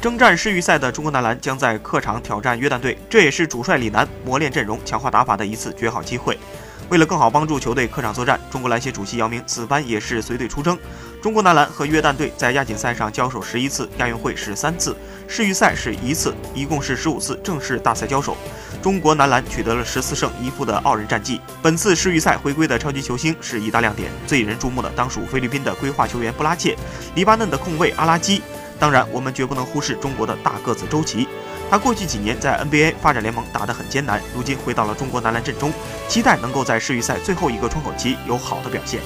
征战世预赛的中国男篮将在客场挑战约旦队，这也是主帅李楠磨练阵容、强化打法的一次绝好机会。为了更好帮助球队客场作战，中国篮协主席姚明此番也是随队出征。中国男篮和约旦队在亚锦赛上交手十一次，亚运会是三次，世预赛是一次，一共是十五次正式大赛交手。中国男篮取得了十四胜一负的傲人战绩。本次世预赛回归的超级球星是一大亮点，最引人注目的当属菲律宾的规划球员布拉切，黎巴嫩的控卫阿拉基。当然，我们绝不能忽视中国的大个子周琦。他过去几年在 NBA 发展联盟打得很艰难，如今回到了中国男篮阵中，期待能够在世预赛最后一个窗口期有好的表现。